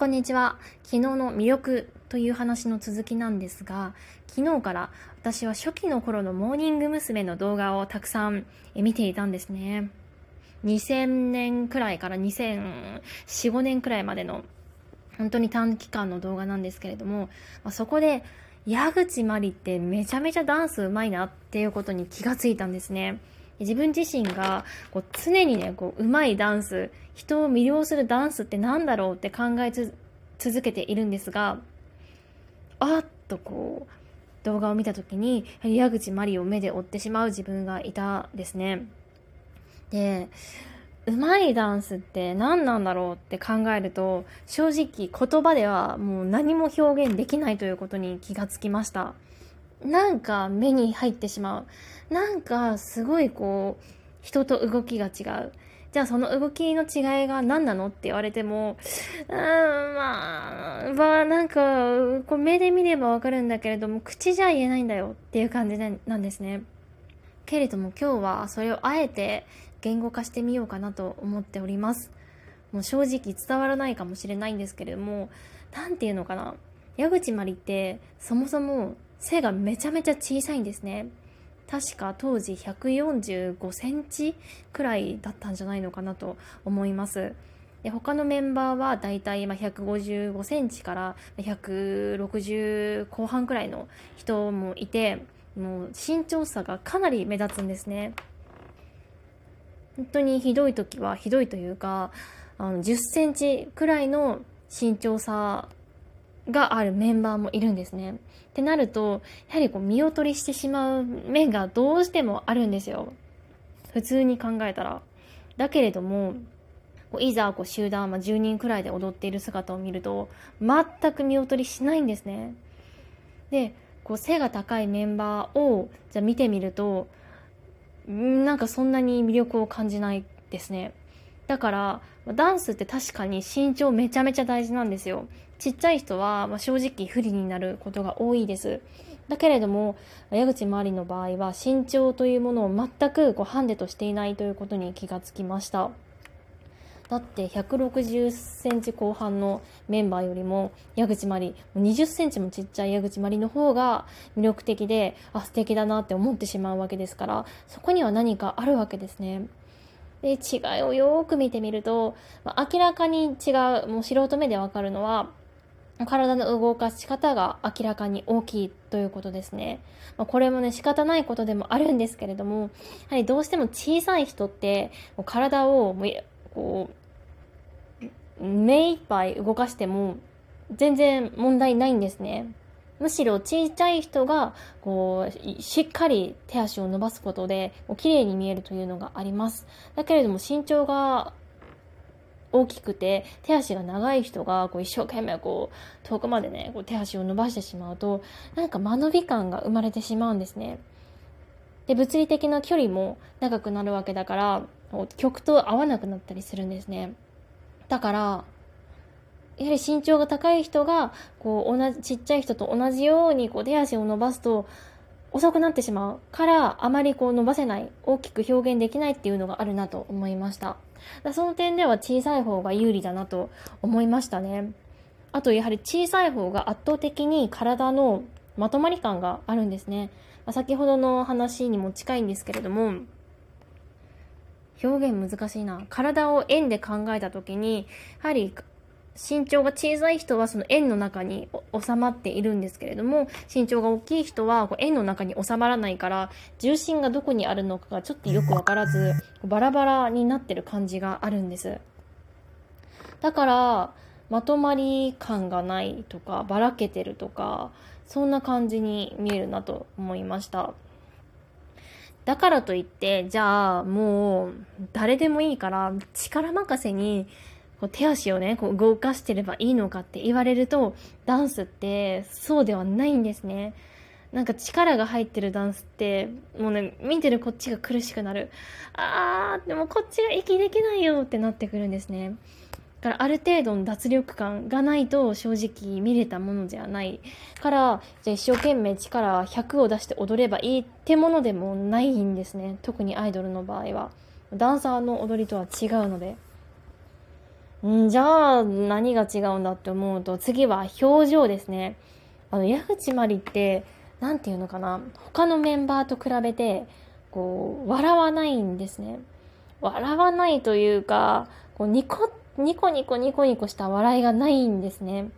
こんにちは。昨日の魅力という話の続きなんですが、昨日から私は初期の頃のモーニング娘。の動画をたくさん見ていたんですね。2000年くらいから2004、5年くらいまでの本当に短期間の動画なんですけれども、まあ、そこで矢口まりってめちゃめちゃダンスうまいなっていうことに気がついたんですね。自分自身がこう常にね、こう、上手いダンス、人を魅了するダンスって何だろうって考え続けているんですが、あっとこう、動画を見た時に、矢口まりを目で追ってしまう自分がいたですね。で、上手いダンスって何なんだろうって考えると、正直言葉ではもう何も表現できないということに気がつきました。なんか目に入ってしまう。なんかすごいこう、人と動きが違う。じゃあその動きの違いが何なのって言われても、うーん、まあ、まあ、なんか、こう目で見ればわかるんだけれども、口じゃ言えないんだよっていう感じなんですね。けれども今日はそれをあえて言語化してみようかなと思っております。もう正直伝わらないかもしれないんですけれども、なんていうのかな。矢口まりってそもそも背がめちゃめちゃ小さいんですね。確か当時145センチくらいだったんじゃないのかなと思います。で他のメンバーはだいたい155センチから160後半くらいの人もいて、もう身長差がかなり目立つんですね。本当にひどい時はひどいというか、あの10センチくらいの身長差があるメンバーもいるんですね。ってなると、やはりこう見劣りしてしまう面がどうしてもあるんですよ。普通に考えたら。だけれども、いざこう集団、まあ、10人くらいで踊っている姿を見ると、全く見劣りしないんですね。で、こう背が高いメンバーをじゃ見てみると、なんかそんなに魅力を感じないですね。だから、ダンスって確かに身長めちゃめちゃ大事なんですよ。ちっちゃい人は、ま正直不利になることが多いです。だけれども、矢口周りの場合は身長というものを全くこうハンデとしていないということに気がつきました。だって160センチ後半のメンバーよりも矢口まり20センチもちっちゃい矢口まりの方が魅力的であ素敵だなって思ってしまうわけですからそこには何かあるわけですね。で、違いをよーく見てみると、まあ、明らかに違う、もう素人目でわかるのは、体の動かし方が明らかに大きいということですね。まあ、これもね、仕方ないことでもあるんですけれども、やはりどうしても小さい人って、体をもう、こう、目いっぱい動かしても、全然問題ないんですね。むしろ小さい人が、こう、しっかり手足を伸ばすことで、こう綺麗に見えるというのがあります。だけれども身長が大きくて、手足が長い人が、こう一生懸命こう、遠くまでね、こう手足を伸ばしてしまうと、なんか間延び感が生まれてしまうんですね。で、物理的な距離も長くなるわけだから、曲と合わなくなったりするんですね。だから、やはり身長が高い人が、こう、同じ、ちっちゃい人と同じように、こう、手足を伸ばすと、遅くなってしまうから、あまりこう伸ばせない、大きく表現できないっていうのがあるなと思いました。その点では小さい方が有利だなと思いましたね。あと、やはり小さい方が圧倒的に体のまとまり感があるんですね。先ほどの話にも近いんですけれども、表現難しいな。体を円で考えた時に、やはり身長が小さい人はその円の中に収まっているんですけれども、身長が大きい人はこう円の中に収まらないから、重心がどこにあるのかがちょっとよくわからず、バラバラになってる感じがあるんです。だから、まとまり感がないとか、ばらけてるとか、そんな感じに見えるなと思いました。だからといって、じゃあもう誰でもいいから力任せにこう手足をね、こう動かしてればいいのかって言われると、ダンスってそうではないんですね。なんか力が入ってるダンスって、もうね、見てるこっちが苦しくなる。あー、でもこっちが息できないよってなってくるんですね。だからある程度の脱力感がないと正直見れたものじゃないから、じゃあ一生懸命力100を出して踊ればいいってものでもないんですね。特にアイドルの場合は。ダンサーの踊りとは違うので。んじゃあ何が違うんだって思うと次は表情ですね。あの矢口真理って何て言うのかな。他のメンバーと比べてこう笑わないんですね。笑わないというかこうニコニコニコニコニコした笑いがないんですね。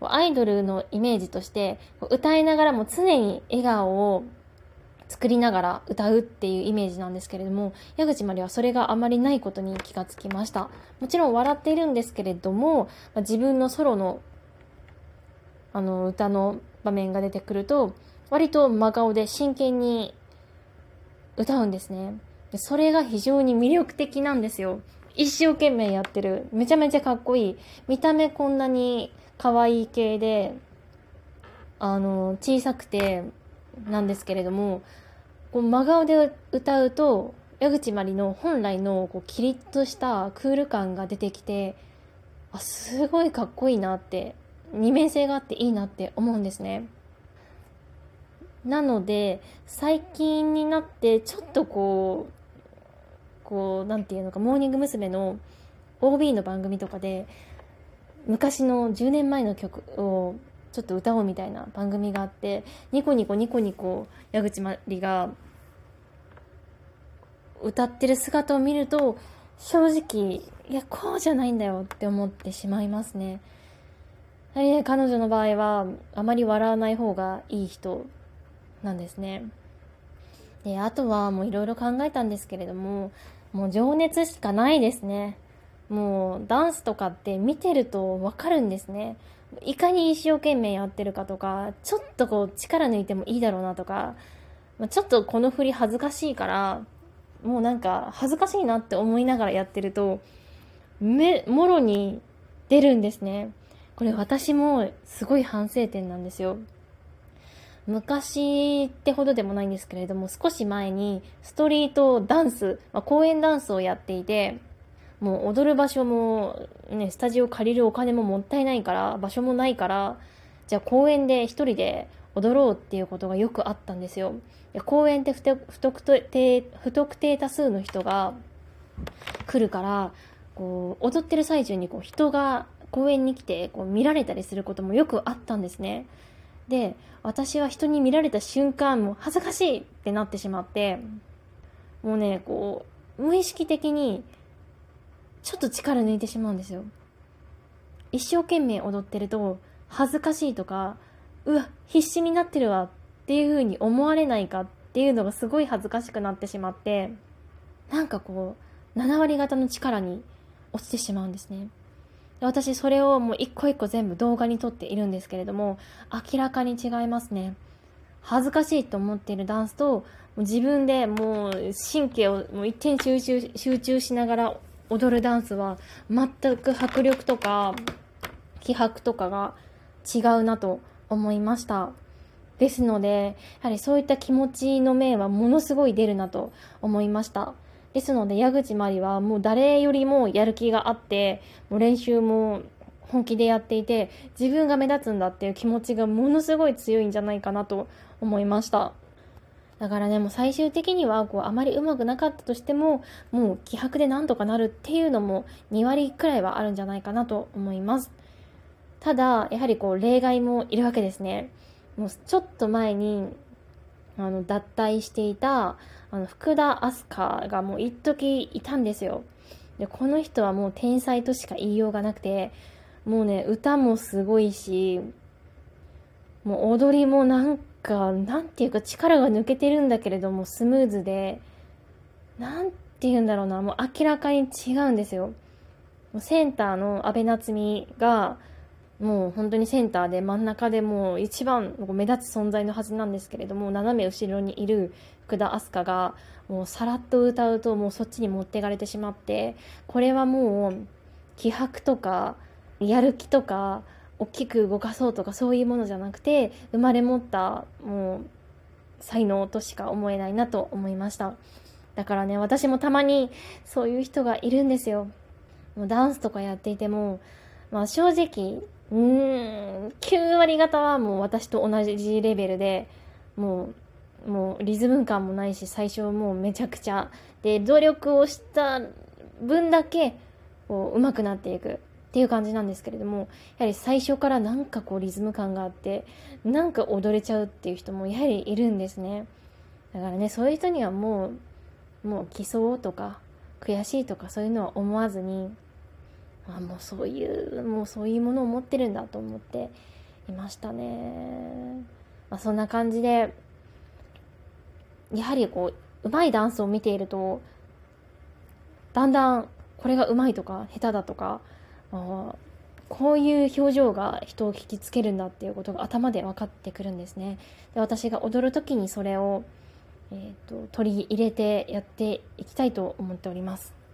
アイドルのイメージとして歌いながらも常に笑顔を作りながら歌うっていうイメージなんですけれども矢口まりはそれがあまりないことに気がつきました。もちろん笑っているんですけれども自分のソロのあの歌の場面が出てくると割と真顔で真剣に歌うんですね。でそれが非常に魅力的なんですよ。一生懸命やってる。めちゃめちゃかっこいい。見た目こんなに可愛い系であの小さくてなんですけれどもこう真顔で歌うと矢口まりの本来のこうキリッとしたクール感が出てきてあすごいかっこいいなって二面性があっていいなって思うんですね。なので最近になってちょっとこうこう何て言うのかモーニング娘。の OB の番組とかで昔の10年前の曲をちょっと歌おうみたいな番組があってニコニコニコニコ矢口まりが歌ってる姿を見ると正直いやこうじゃないんだよって思ってしまいますね。やはりね彼女の場合はあまり笑わない方がいい人なんですね。であとはもういろいろ考えたんですけれどももう情熱しかないですね。もうダンスとかって見てるとわかるんですね。いかに一生懸命やってるかとか、ちょっとこう力抜いてもいいだろうなとか、まあちょっとこの振り恥ずかしいから、もうなんか恥ずかしいなって思いながらやってると、め、もろに出るんですね。これ私もすごい反省点なんですよ。昔ってほどでもないんですけれども、少し前にストリートダンス、まあ、公園ダンスをやっていて、もう踊る場所も、ね、スタジオ借りるお金ももったいないから、場所もないから、じゃあ公園で一人で踊ろうっていうことがよくあったんですよ。公園って不特定不特定多数の人が来るから、こう、踊ってる最中にこう人が公園に来てこう見られたりすることもよくあったんですね。で、私は人に見られた瞬間、もう恥ずかしいってなってしまって、もうね、こう、無意識的にちょっと力抜いてしまうんですよ。一生懸命踊ってると、恥ずかしいとか、うわ、必死になってるわっていう風に思われないかっていうのがすごい恥ずかしくなってしまって、なんかこう、7割方の力に落ちてしまうんですね。私それをもう一個一個全部動画に撮っているんですけれども、明らかに違いますね。恥ずかしいと思っているダンスと、自分でもう神経をもう一点集中集中しながら踊るダンスは全く迫力とか気迫とかが違うなと思いました。ですので、やはりそういった気持ちの面はものすごい出るなと思いました。ですので、矢口まりはもう誰よりもやる気があって、もう練習も本気でやっていて、自分が目立つんだっていう気持ちがものすごい強いんじゃないかなと思いました。だからね、もう最終的には、こう、あまりうまくなかったとしても、もう気迫でなんとかなるっていうのも2割くらいはあるんじゃないかなと思います。ただ、やはりこう、例外もいるわけですね。もうちょっと前に、あの、脱退していた、あの、福田明日香がもう一時いたんですよ。で、この人はもう天才としか言いようがなくて、もうね、歌もすごいし、もう踊りもなんか、なんていうか力が抜けてるんだけれどもスムーズで、なんて言うんだろうな、もう明らかに違うんですよ。センターの安倍夏実が、もう本当にセンターで真ん中でもう一番目立つ存在のはずなんですけれども、斜め後ろにいる福田明日香が、もうさらっと歌うともうそっちに持っていかれてしまって、これはもう気迫とか、やる気とか、大きく動かそうとかそういうものじゃなくて生まれ持ったもう才能としか思えないなと思いました。だからね私もたまにそういう人がいるんですよ。もうダンスとかやっていても、まあ、正直うーん9割方はもう私と同じレベルでもうもうリズム感もないし最初もうめちゃくちゃ。で努力をした分だけこう上手くなっていく。っていう感じなんですけれどもやはり最初からなんかこうリズム感があってなんか踊れちゃうっていう人もやはりいるんですね。だからねそういう人にはもうもう競おうとか悔しいとかそういうのは思わずにあもうそういうもうそういうものを持ってるんだと思っていましたね、まあ、そんな感じでやはりこう上手いダンスを見ているとだんだんこれが上手いとか下手だとかあこういう表情が人を引きつけるんだっていうことが頭で分かってくるんですね。で私が踊る時にそれを、えーと、と取り入れてやっていきたいと思っております。